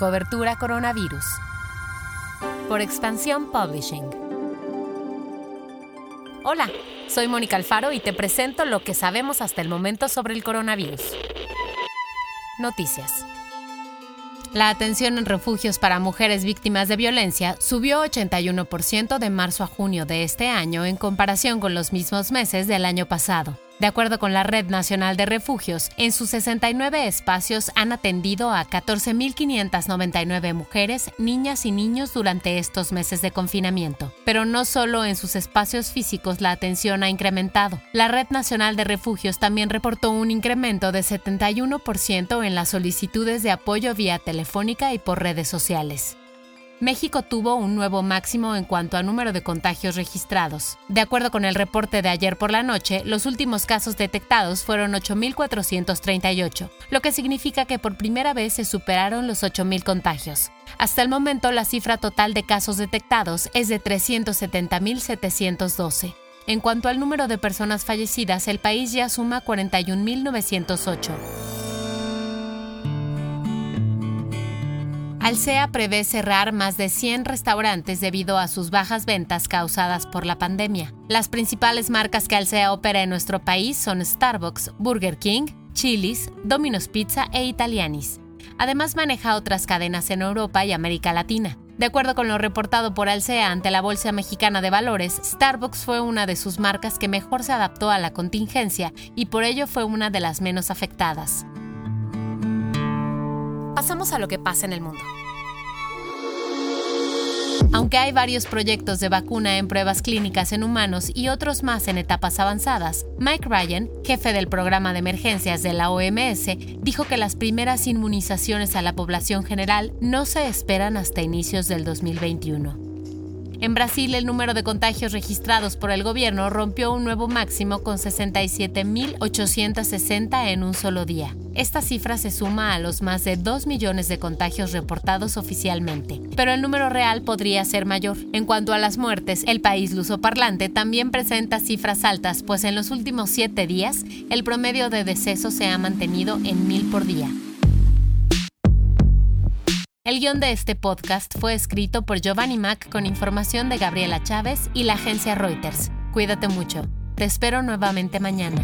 Cobertura Coronavirus. Por Expansión Publishing. Hola, soy Mónica Alfaro y te presento lo que sabemos hasta el momento sobre el coronavirus. Noticias. La atención en refugios para mujeres víctimas de violencia subió 81% de marzo a junio de este año en comparación con los mismos meses del año pasado. De acuerdo con la Red Nacional de Refugios, en sus 69 espacios han atendido a 14.599 mujeres, niñas y niños durante estos meses de confinamiento. Pero no solo en sus espacios físicos la atención ha incrementado. La Red Nacional de Refugios también reportó un incremento de 71% en las solicitudes de apoyo vía telefónica y por redes sociales. México tuvo un nuevo máximo en cuanto a número de contagios registrados. De acuerdo con el reporte de ayer por la noche, los últimos casos detectados fueron 8.438, lo que significa que por primera vez se superaron los 8.000 contagios. Hasta el momento, la cifra total de casos detectados es de 370.712. En cuanto al número de personas fallecidas, el país ya suma 41.908. Alsea prevé cerrar más de 100 restaurantes debido a sus bajas ventas causadas por la pandemia. Las principales marcas que Alsea opera en nuestro país son Starbucks, Burger King, Chili's, Domino's Pizza e Italianis. Además maneja otras cadenas en Europa y América Latina. De acuerdo con lo reportado por Alsea ante la Bolsa Mexicana de Valores, Starbucks fue una de sus marcas que mejor se adaptó a la contingencia y por ello fue una de las menos afectadas. Pasamos a lo que pasa en el mundo. Aunque hay varios proyectos de vacuna en pruebas clínicas en humanos y otros más en etapas avanzadas, Mike Ryan, jefe del programa de emergencias de la OMS, dijo que las primeras inmunizaciones a la población general no se esperan hasta inicios del 2021. En Brasil, el número de contagios registrados por el gobierno rompió un nuevo máximo con 67.860 en un solo día. Esta cifra se suma a los más de 2 millones de contagios reportados oficialmente, pero el número real podría ser mayor. En cuanto a las muertes, el país lusoparlante también presenta cifras altas, pues en los últimos siete días el promedio de decesos se ha mantenido en mil por día. El guion de este podcast fue escrito por Giovanni Mac con información de Gabriela Chávez y la agencia Reuters. Cuídate mucho. Te espero nuevamente mañana.